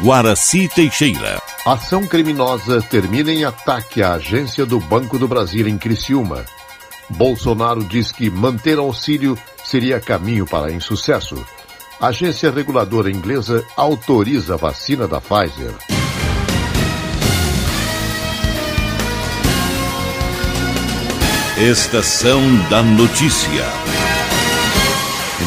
Guaraci Teixeira. Ação criminosa termina em ataque à agência do Banco do Brasil em Criciúma. Bolsonaro diz que manter auxílio seria caminho para insucesso. agência reguladora inglesa autoriza a vacina da Pfizer. Estação da Notícia.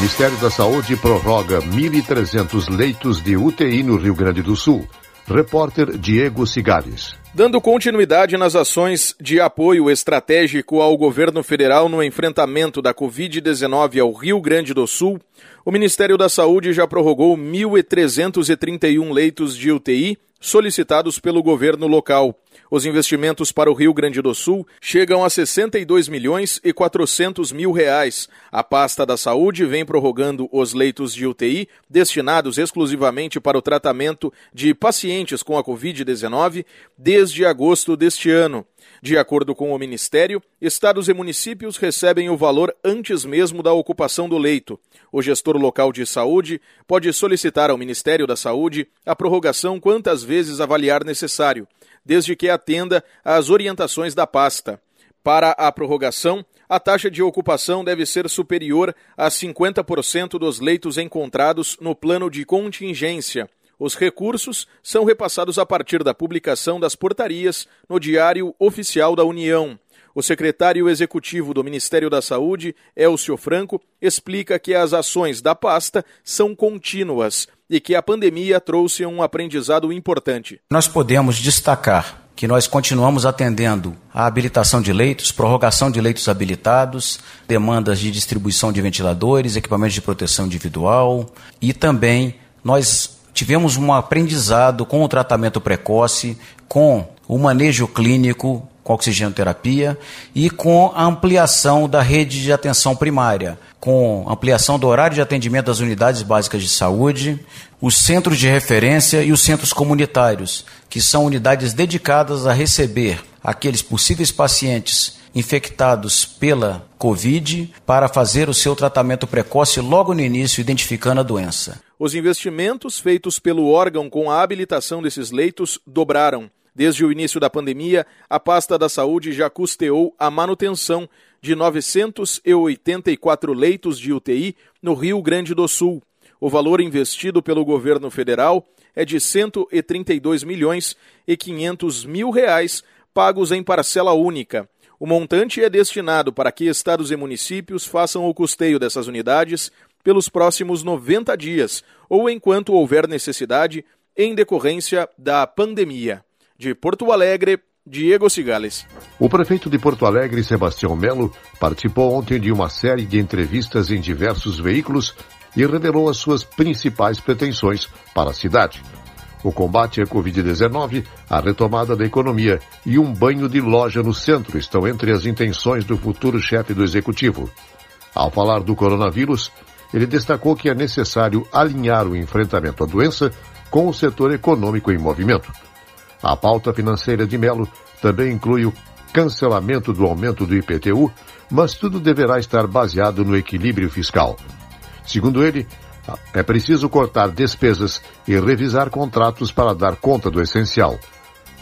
Ministério da Saúde prorroga 1.300 leitos de UTI no Rio Grande do Sul. Repórter Diego Cigares. Dando continuidade nas ações de apoio estratégico ao governo federal no enfrentamento da Covid-19 ao Rio Grande do Sul, o Ministério da Saúde já prorrogou 1.331 leitos de UTI solicitados pelo governo local. Os investimentos para o Rio Grande do Sul chegam a 62 milhões e 400 mil reais. A pasta da saúde vem prorrogando os leitos de UTI destinados exclusivamente para o tratamento de pacientes com a Covid-19 desde agosto deste ano. De acordo com o Ministério, estados e municípios recebem o valor antes mesmo da ocupação do leito. O gestor local de saúde pode solicitar ao Ministério da Saúde a prorrogação quantas vezes avaliar necessário desde que atenda às orientações da pasta. Para a prorrogação, a taxa de ocupação deve ser superior a 50% dos leitos encontrados no plano de contingência. Os recursos são repassados a partir da publicação das portarias no Diário Oficial da União. O secretário executivo do Ministério da Saúde, Elcio Franco, explica que as ações da pasta são contínuas e que a pandemia trouxe um aprendizado importante. Nós podemos destacar que nós continuamos atendendo a habilitação de leitos, prorrogação de leitos habilitados, demandas de distribuição de ventiladores, equipamentos de proteção individual e também nós tivemos um aprendizado com o tratamento precoce, com o manejo clínico com oxigenoterapia e com a ampliação da rede de atenção primária, com ampliação do horário de atendimento das unidades básicas de saúde, os centros de referência e os centros comunitários, que são unidades dedicadas a receber aqueles possíveis pacientes infectados pela Covid para fazer o seu tratamento precoce logo no início, identificando a doença. Os investimentos feitos pelo órgão com a habilitação desses leitos dobraram. Desde o início da pandemia, a pasta da saúde já custeou a manutenção de 984 leitos de UTI no Rio Grande do Sul. O valor investido pelo governo federal é de 132 milhões e 500 mil reais pagos em parcela única. O montante é destinado para que estados e municípios façam o custeio dessas unidades pelos próximos 90 dias ou enquanto houver necessidade em decorrência da pandemia. De Porto Alegre, Diego Cigales. O prefeito de Porto Alegre, Sebastião Melo, participou ontem de uma série de entrevistas em diversos veículos e revelou as suas principais pretensões para a cidade. O combate à Covid-19, a retomada da economia e um banho de loja no centro estão entre as intenções do futuro chefe do executivo. Ao falar do coronavírus, ele destacou que é necessário alinhar o enfrentamento à doença com o setor econômico em movimento. A pauta financeira de Melo também inclui o cancelamento do aumento do IPTU, mas tudo deverá estar baseado no equilíbrio fiscal. Segundo ele, é preciso cortar despesas e revisar contratos para dar conta do essencial.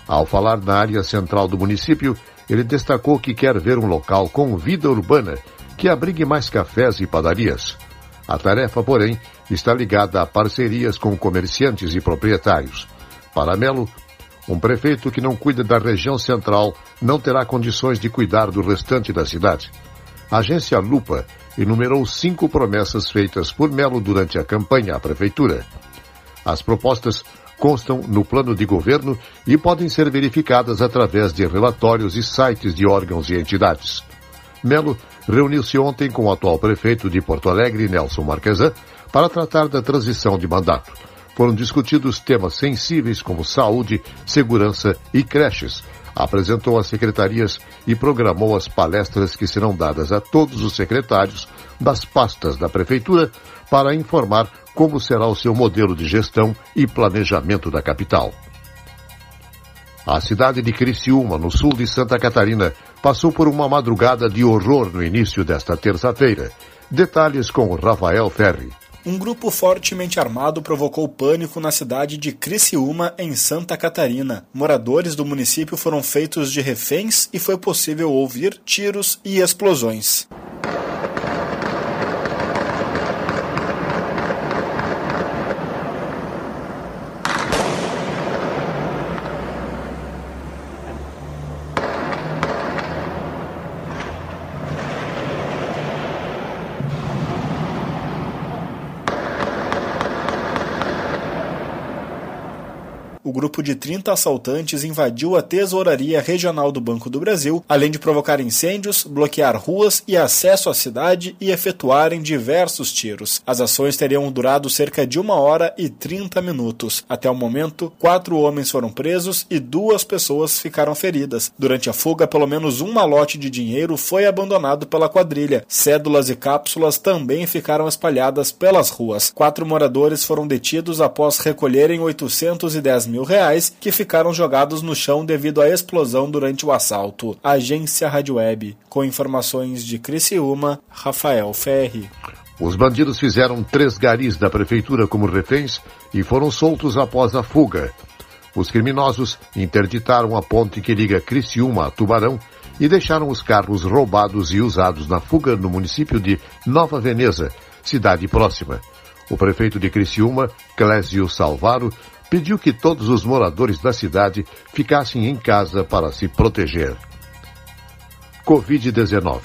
Ao falar na área central do município, ele destacou que quer ver um local com vida urbana que abrigue mais cafés e padarias. A tarefa, porém, está ligada a parcerias com comerciantes e proprietários. Para Melo, um prefeito que não cuida da região central não terá condições de cuidar do restante da cidade. A agência Lupa enumerou cinco promessas feitas por Melo durante a campanha à prefeitura. As propostas constam no plano de governo e podem ser verificadas através de relatórios e sites de órgãos e entidades. Melo reuniu-se ontem com o atual prefeito de Porto Alegre, Nelson Marquesan, para tratar da transição de mandato foram discutidos temas sensíveis como saúde, segurança e creches. Apresentou as secretarias e programou as palestras que serão dadas a todos os secretários das pastas da Prefeitura para informar como será o seu modelo de gestão e planejamento da capital. A cidade de Criciúma, no sul de Santa Catarina, passou por uma madrugada de horror no início desta terça-feira. Detalhes com Rafael Ferri. Um grupo fortemente armado provocou pânico na cidade de Criciúma, em Santa Catarina. Moradores do município foram feitos de reféns e foi possível ouvir tiros e explosões. O grupo de 30 assaltantes invadiu a tesouraria regional do Banco do Brasil, além de provocar incêndios, bloquear ruas e acesso à cidade e efetuarem diversos tiros. As ações teriam durado cerca de uma hora e 30 minutos. Até o momento, quatro homens foram presos e duas pessoas ficaram feridas. Durante a fuga, pelo menos um malote de dinheiro foi abandonado pela quadrilha. Cédulas e cápsulas também ficaram espalhadas pelas ruas. Quatro moradores foram detidos após recolherem 810 mil mil reais que ficaram jogados no chão devido à explosão durante o assalto. Agência Rádio Web, com informações de Criciúma, Rafael Ferri. Os bandidos fizeram três garis da prefeitura como reféns e foram soltos após a fuga. Os criminosos interditaram a ponte que liga Criciúma a Tubarão e deixaram os carros roubados e usados na fuga no município de Nova Veneza, cidade próxima. O prefeito de Criciúma, Clésio Salvaro, pediu que todos os moradores da cidade ficassem em casa para se proteger. Covid-19.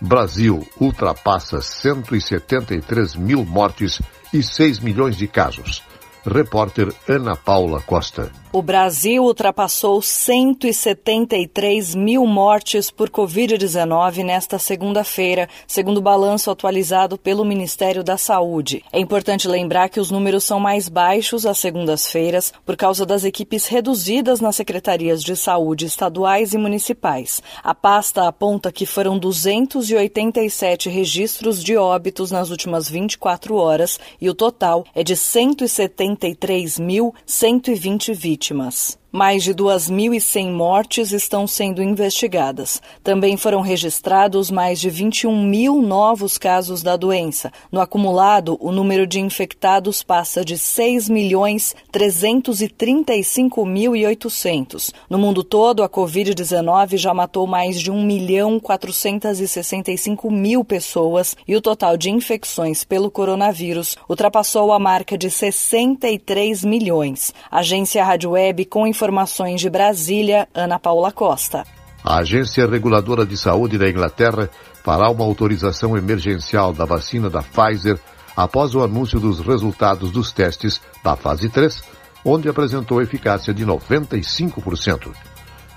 Brasil ultrapassa 173 mil mortes e 6 milhões de casos. Repórter Ana Paula Costa. O Brasil ultrapassou 173 mil mortes por Covid-19 nesta segunda-feira, segundo o balanço atualizado pelo Ministério da Saúde. É importante lembrar que os números são mais baixos às segundas-feiras por causa das equipes reduzidas nas secretarias de saúde estaduais e municipais. A pasta aponta que foram 287 registros de óbitos nas últimas 24 horas e o total é de 170 73.120 vítimas. Mais de 2.100 mortes estão sendo investigadas. Também foram registrados mais de 21 mil novos casos da doença. No acumulado, o número de infectados passa de 6 milhões 335 mil e 800. No mundo todo, a Covid-19 já matou mais de 1 milhão 465 mil pessoas e o total de infecções pelo coronavírus ultrapassou a marca de 63 milhões. Agência Rádio Web com informações Informações de Brasília, Ana Paula Costa. A Agência Reguladora de Saúde da Inglaterra fará uma autorização emergencial da vacina da Pfizer após o anúncio dos resultados dos testes da fase 3, onde apresentou eficácia de 95%.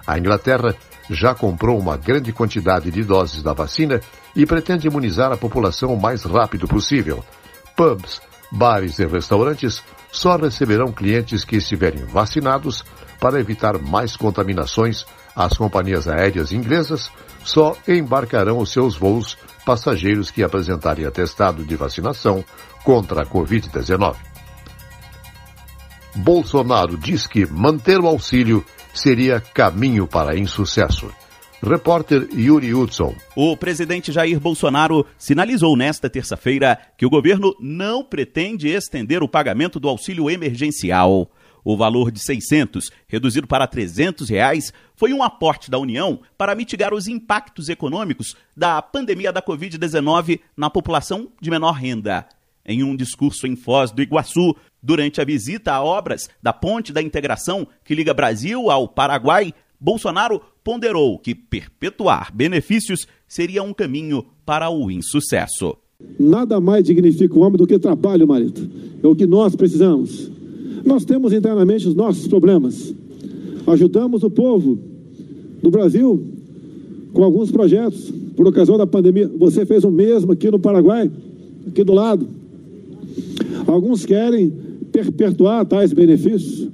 A Inglaterra já comprou uma grande quantidade de doses da vacina e pretende imunizar a população o mais rápido possível. Pubs, bares e restaurantes só receberão clientes que estiverem vacinados para evitar mais contaminações, as companhias aéreas inglesas só embarcarão os seus voos passageiros que apresentarem atestado de vacinação contra a Covid-19. Bolsonaro diz que manter o auxílio seria caminho para insucesso. Repórter Yuri Hudson. O presidente Jair Bolsonaro sinalizou nesta terça-feira que o governo não pretende estender o pagamento do auxílio emergencial. O valor de 600, reduzido para 300 reais, foi um aporte da União para mitigar os impactos econômicos da pandemia da Covid-19 na população de menor renda. Em um discurso em Foz do Iguaçu, durante a visita a obras da Ponte da Integração que liga Brasil ao Paraguai, Bolsonaro ponderou que perpetuar benefícios seria um caminho para o insucesso. Nada mais dignifica o homem do que trabalho, marido. É o que nós precisamos. Nós temos internamente os nossos problemas. Ajudamos o povo do Brasil com alguns projetos por ocasião da pandemia. Você fez o mesmo aqui no Paraguai, aqui do lado. Alguns querem perpetuar tais benefícios.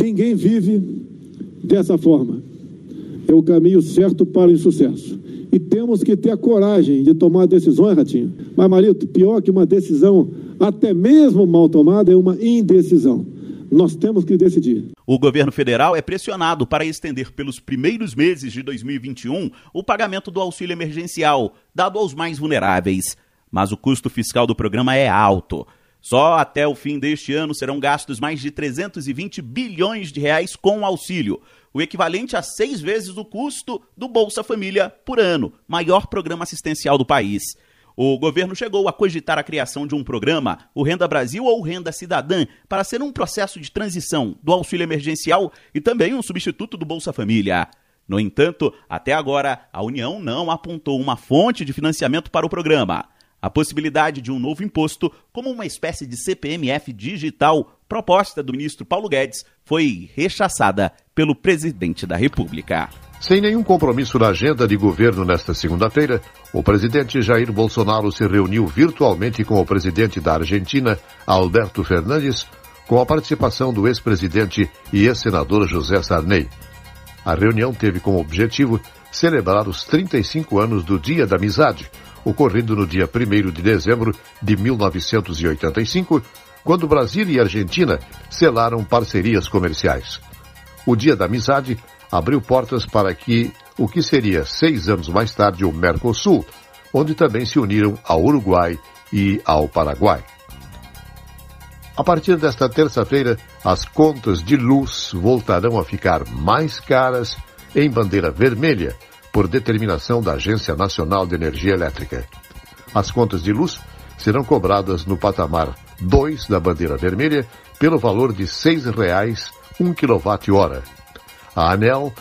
Ninguém vive dessa forma. É o caminho certo para o insucesso. E temos que ter a coragem de tomar decisões, Ratinho. Mas, Marito, pior que uma decisão até mesmo mal tomada, é uma indecisão. Nós temos que decidir. O governo federal é pressionado para estender pelos primeiros meses de 2021 o pagamento do auxílio emergencial, dado aos mais vulneráveis. mas o custo fiscal do programa é alto. Só até o fim deste ano serão gastos mais de 320 bilhões de reais com o auxílio, o equivalente a seis vezes o custo do Bolsa Família por ano, maior programa assistencial do país. O governo chegou a cogitar a criação de um programa, o Renda Brasil ou Renda Cidadã, para ser um processo de transição do auxílio emergencial e também um substituto do Bolsa Família. No entanto, até agora, a União não apontou uma fonte de financiamento para o programa. A possibilidade de um novo imposto, como uma espécie de CPMF digital, proposta do ministro Paulo Guedes, foi rechaçada pelo presidente da República. Sem nenhum compromisso na agenda de governo nesta segunda-feira, o presidente Jair Bolsonaro se reuniu virtualmente com o presidente da Argentina, Alberto Fernandes, com a participação do ex-presidente e ex-senador José Sarney. A reunião teve como objetivo celebrar os 35 anos do Dia da Amizade, ocorrido no dia 1 de dezembro de 1985, quando Brasil e Argentina selaram parcerias comerciais. O Dia da Amizade abriu portas para que o que seria seis anos mais tarde o Mercosul, onde também se uniram ao Uruguai e ao Paraguai. A partir desta terça-feira, as contas de luz voltarão a ficar mais caras em bandeira vermelha por determinação da Agência Nacional de Energia Elétrica. As contas de luz serão cobradas no patamar 2 da bandeira vermelha pelo valor de R$ 6,00 1 kWh. A ANEL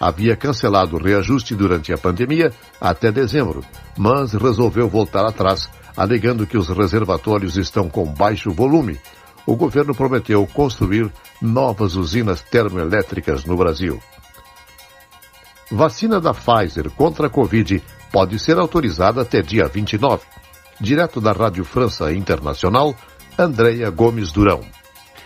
havia cancelado o reajuste durante a pandemia até dezembro, mas resolveu voltar atrás, alegando que os reservatórios estão com baixo volume. O governo prometeu construir novas usinas termoelétricas no Brasil. Vacina da Pfizer contra a Covid pode ser autorizada até dia 29. Direto da Rádio França Internacional, Andreia Gomes Durão.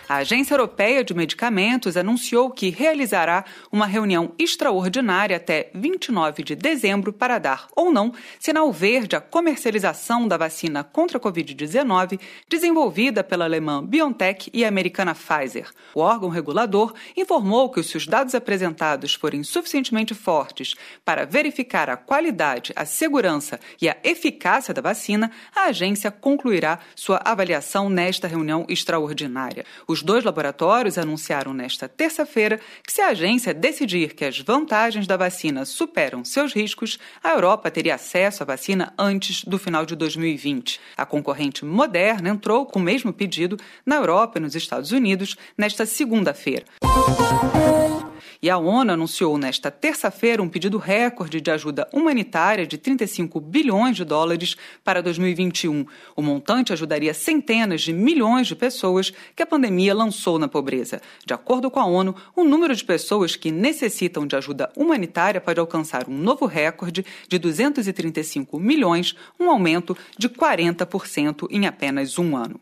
A Agência Europeia de Medicamentos anunciou que realizará uma reunião extraordinária até 29 de dezembro para dar ou não sinal verde à comercialização da vacina contra a Covid-19 desenvolvida pela alemã BioNTech e a americana Pfizer. O órgão regulador informou que se os dados apresentados forem suficientemente fortes para verificar a qualidade, a segurança e a eficácia da vacina, a agência concluirá sua avaliação nesta reunião extraordinária. Os os dois laboratórios anunciaram nesta terça-feira que, se a agência decidir que as vantagens da vacina superam seus riscos, a Europa teria acesso à vacina antes do final de 2020. A concorrente Moderna entrou com o mesmo pedido na Europa e nos Estados Unidos nesta segunda-feira. E a ONU anunciou nesta terça-feira um pedido recorde de ajuda humanitária de 35 bilhões de dólares para 2021. O montante ajudaria centenas de milhões de pessoas que a pandemia lançou na pobreza. De acordo com a ONU, o número de pessoas que necessitam de ajuda humanitária pode alcançar um novo recorde de 235 milhões, um aumento de 40% em apenas um ano.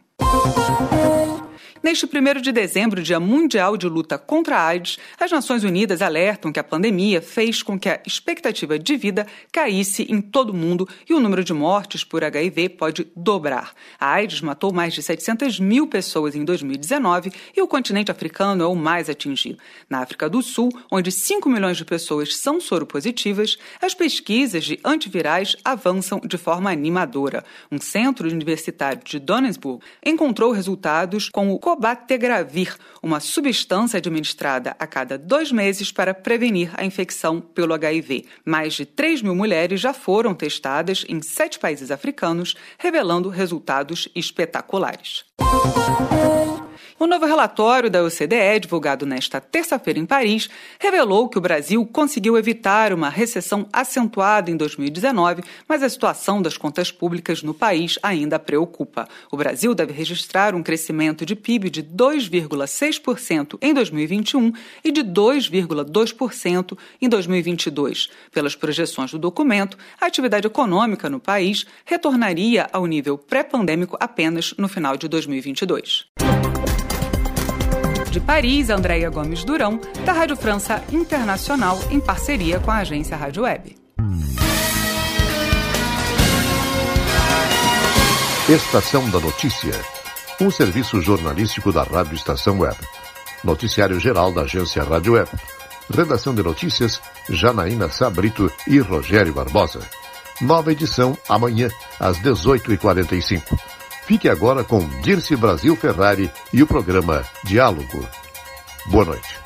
Neste 1 de dezembro, Dia Mundial de Luta contra a AIDS, as Nações Unidas alertam que a pandemia fez com que a expectativa de vida caísse em todo o mundo e o número de mortes por HIV pode dobrar. A AIDS matou mais de 700 mil pessoas em 2019 e o continente africano é o mais atingido. Na África do Sul, onde 5 milhões de pessoas são soropositivas, as pesquisas de antivirais avançam de forma animadora. Um centro universitário de Johannesburg encontrou resultados com o cobategravir, uma substância administrada a cada dois meses para prevenir a infecção pelo HIV. Mais de 3 mil mulheres já foram testadas em sete países africanos, revelando resultados espetaculares. O novo relatório da OCDE, divulgado nesta terça-feira em Paris, revelou que o Brasil conseguiu evitar uma recessão acentuada em 2019, mas a situação das contas públicas no país ainda preocupa. O Brasil deve registrar um crescimento de PIB de 2,6% em 2021 e de 2,2% em 2022. Pelas projeções do documento, a atividade econômica no país retornaria ao nível pré-pandêmico apenas no final de 2022. De Paris, Andréia Gomes Durão, da Rádio França Internacional, em parceria com a agência Rádio Web. Estação da Notícia, um serviço jornalístico da Rádio Estação Web. Noticiário geral da agência Rádio Web. Redação de notícias, Janaína Sabrito e Rogério Barbosa. Nova edição amanhã, às 18h45. Fique agora com Dirce Brasil Ferrari e o programa Diálogo. Boa noite.